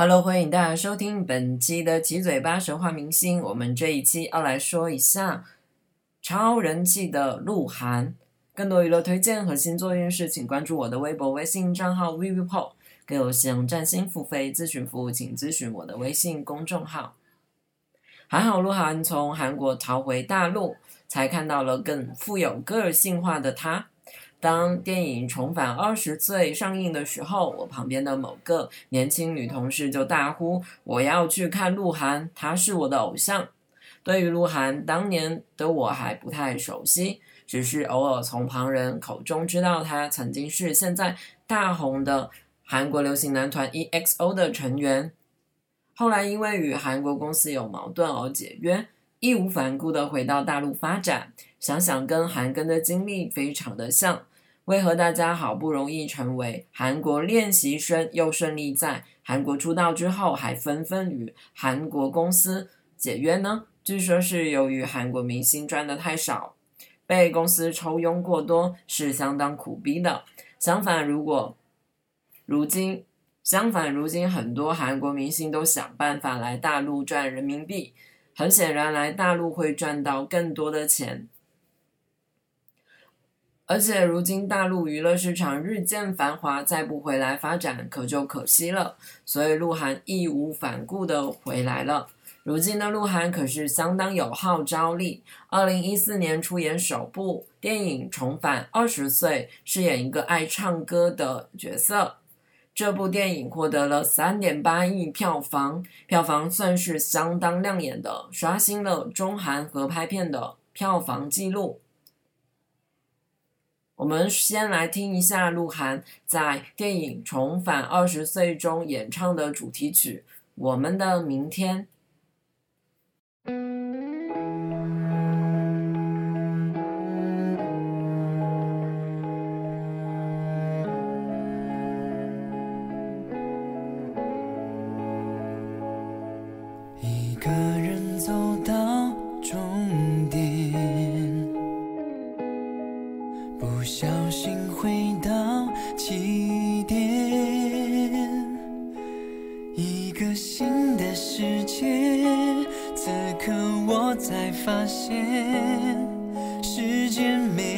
Hello，欢迎大家收听本期的七嘴八舌话明星。我们这一期要来说一下超人气的鹿晗。更多娱乐推荐和星座运势，请关注我的微博、微信账号 vivo。更有使用占星付费咨询服务，请咨询我的微信公众号。还好鹿晗从韩国逃回大陆，才看到了更富有个性化的他。当电影《重返二十岁》上映的时候，我旁边的某个年轻女同事就大呼：“我要去看鹿晗，他是我的偶像。”对于鹿晗，当年的我还不太熟悉，只是偶尔从旁人口中知道他曾经是现在大红的韩国流行男团 EXO 的成员。后来因为与韩国公司有矛盾而解约，义无反顾地回到大陆发展。想想跟韩庚的经历非常的像。为何大家好不容易成为韩国练习生，又顺利在韩国出道之后，还纷纷与韩国公司解约呢？据说是由于韩国明星赚的太少，被公司抽佣过多，是相当苦逼的。相反，如果如今相反，如今很多韩国明星都想办法来大陆赚人民币，很显然来大陆会赚到更多的钱。而且如今大陆娱乐市场日渐繁华，再不回来发展可就可惜了。所以鹿晗义无反顾的回来了。如今的鹿晗可是相当有号召力。二零一四年出演首部电影《重返二十岁》，饰演一个爱唱歌的角色。这部电影获得了三点八亿票房，票房算是相当亮眼的，刷新了中韩合拍片的票房纪录。我们先来听一下鹿晗在电影《重返二十岁》中演唱的主题曲《我们的明天》。时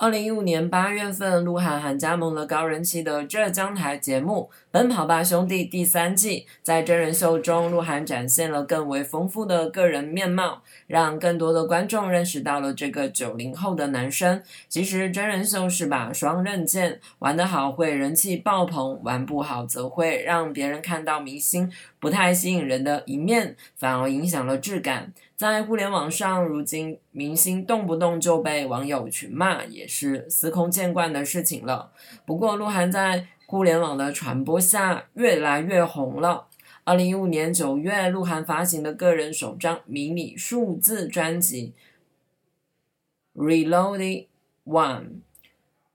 二零一五年八月份，鹿晗还加盟了高人气的浙江台节目《奔跑吧兄弟》第三季。在真人秀中，鹿晗展现了更为丰富的个人面貌，让更多的观众认识到了这个九零后的男生。其实真人秀是把双刃剑，玩得好会人气爆棚，玩不好则会让别人看到明星不太吸引人的一面，反而影响了质感。在互联网上，如今明星动不动就被网友群骂，也是司空见惯的事情了。不过，鹿晗在互联网的传播下越来越红了。二零一五年九月，鹿晗发行的个人首张迷你数字专辑《Reloaded One》，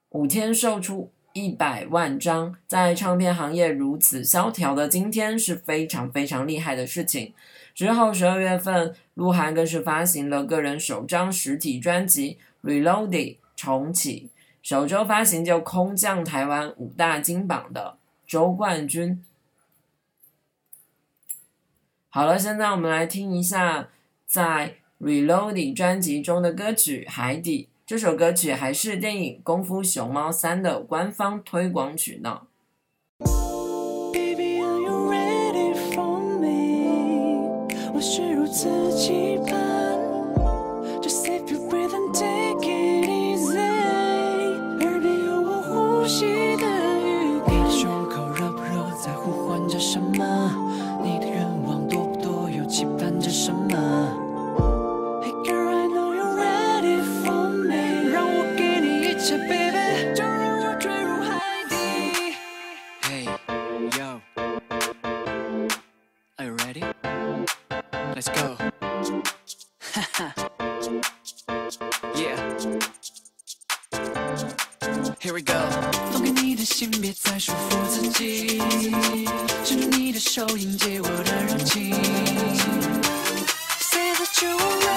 五天售出一百万张，在唱片行业如此萧条的今天，是非常非常厉害的事情。之后十二月份，鹿晗更是发行了个人首张实体专辑《Reloaded》重启，首周发行就空降台湾五大金榜的周冠军。好了，现在我们来听一下在《Reloaded》专辑中的歌曲《海底》。这首歌曲还是电影《功夫熊猫三》的官方推广曲呢。自己吧。here we go. 放开你的心别再束缚自己伸出你的手迎接我的热情。Say that you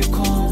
别空。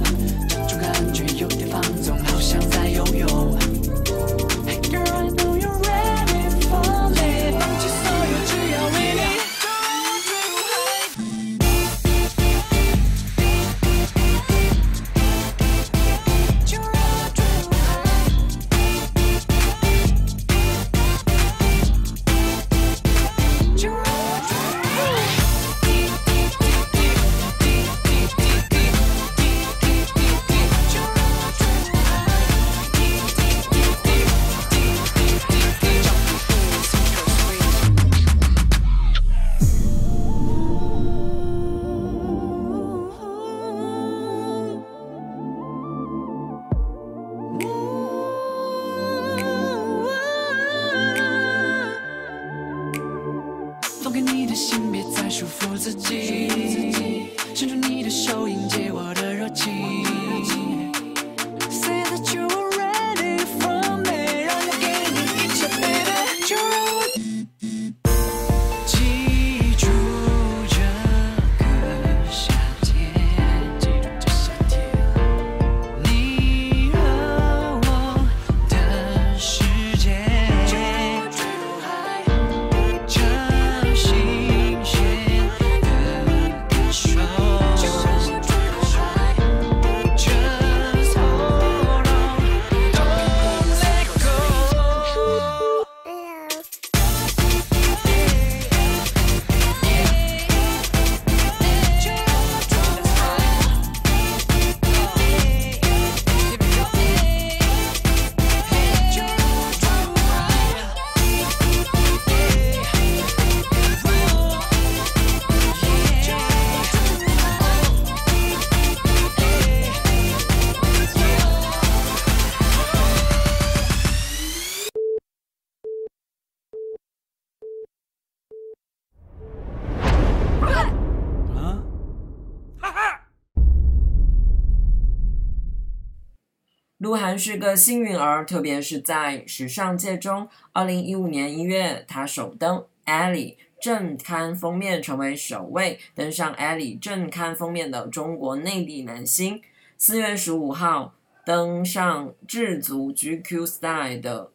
鹿晗是个幸运儿，特别是在时尚界中。二零一五年一月，他首登《Elle》正刊封面，成为首位登上《Elle》正刊封面的中国内地男星。四月十五号，登上《智足 GQ Style》的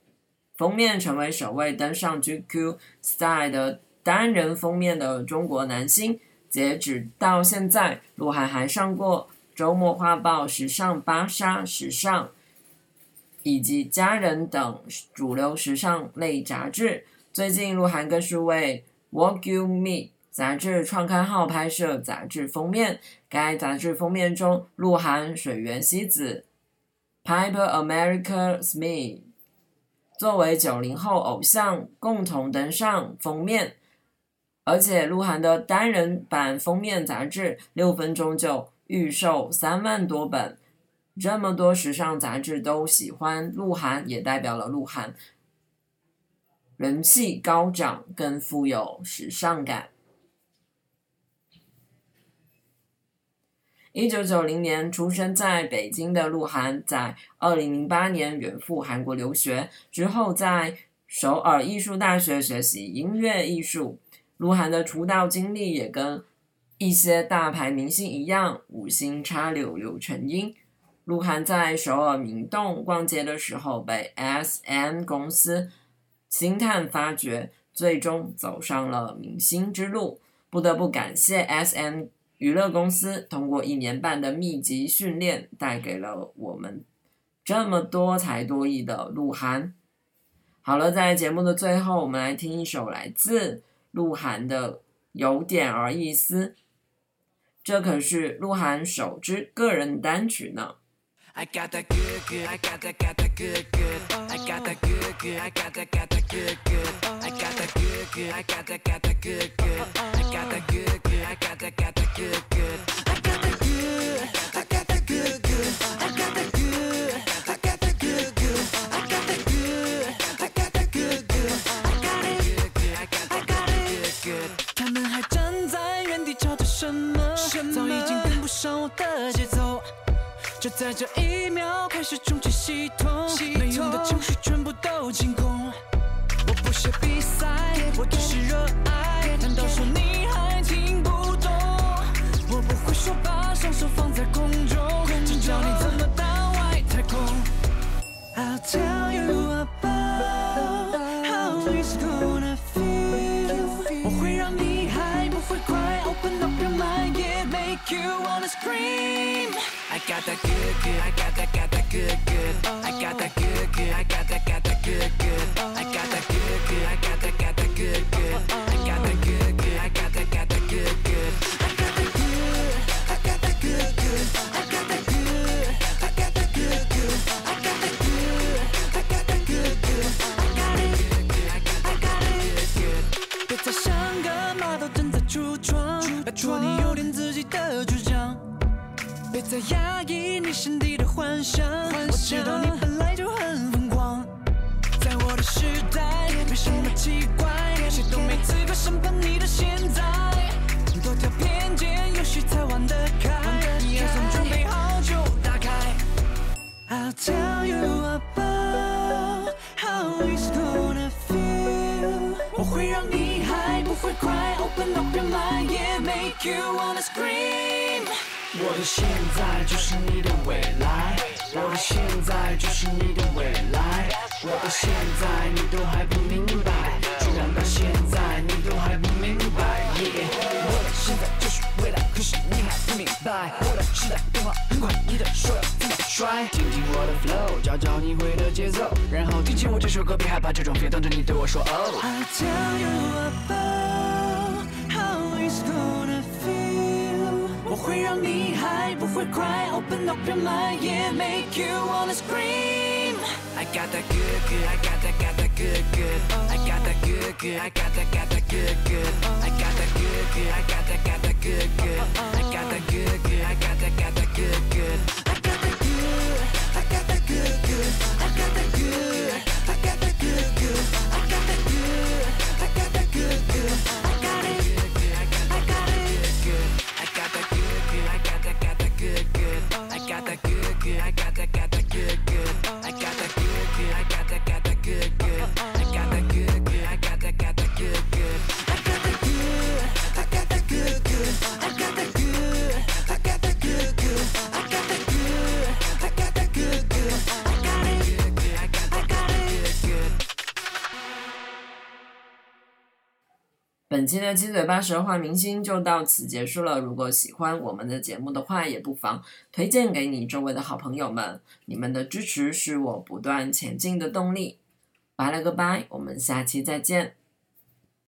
封面，成为首位登上《GQ Style》的单人封面的中国男星。截止到现在，鹿晗还上过。周末画报、时尚芭莎、时尚以及家人等主流时尚类杂志。最近，鹿晗更是为《Walk You Me》杂志创刊号拍摄杂志封面。该杂志封面中，鹿晗、水原希子、Piper America Smith 作为九零后偶像共同登上封面。而且，鹿晗的单人版封面杂志六分钟就。预售三万多本，这么多时尚杂志都喜欢鹿晗，也代表了鹿晗人气高涨，更富有时尚感。一九九零年出生在北京的鹿晗，在二零零八年远赴韩国留学，之后在首尔艺术大学学习音乐艺术。鹿晗的出道经历也跟。一些大牌明星一样，五星插柳柳成荫。鹿晗在首尔明洞逛街的时候，被 S.M 公司星探发掘，最终走上了明星之路。不得不感谢 S.M 娱乐公司，通过一年半的密集训练，带给了我们这么多才多艺的鹿晗。好了，在节目的最后，我们来听一首来自鹿晗的《有点儿意思》。这可是鹿晗首支个人单曲呢。站在原地朝着什么？早已经跟不上我的节奏。就在这一秒开始重启系统，没用的程序全部都清空。我不屑比赛，我只是热爱。难道说你还听不懂？我不会说把双手放在空中，请教你怎么到外太空。I'll tell you about how it's gonna feel。我会让你还不会快，Open up your mind, yeah, make you wanna scream。I got that good, good. I got that, got that good, good. I got that good, good. I got that, got that good, good. I got that good, good. I got that, got that good, good. I got that good, 别再压抑你心底的幻想，我知道你本来就很疯狂。在我的时代，没什么奇怪，谁都没资格审判你的现在。多条偏见，游戏才玩得开，你也算准备好就打开。I'll tell you about how it's gonna feel。我会让你还不会 cry，open up your mind, yeah, make you wanna scream。我的现在就是你的未来，我的现在就是你的未来，我的现在你都还不明白，居然到现在你都还不明白。Yeah，我的现在就是未来，可是你还不明白，我的时代变化很快，你的手要怎么甩？听听我的 flow，找找你会的节奏，然后听起我这首歌，别害怕这种 feel，等着你对我说 Oh。I tell you about how it's gonna feel。我会让你还不会快，Open up your mind, yeah, make you wanna scream. I got that good, good, I got that, got that good, good. I got that good, good, I got that, got that good, good. I got that good, good, I got that, got that good, good. I got that good, good, I got 本期的七嘴八舌话明星就到此结束了。如果喜欢我们的节目的话，也不妨推荐给你周围的好朋友们。你们的支持是我不断前进的动力。拜了个拜，我们下期再见。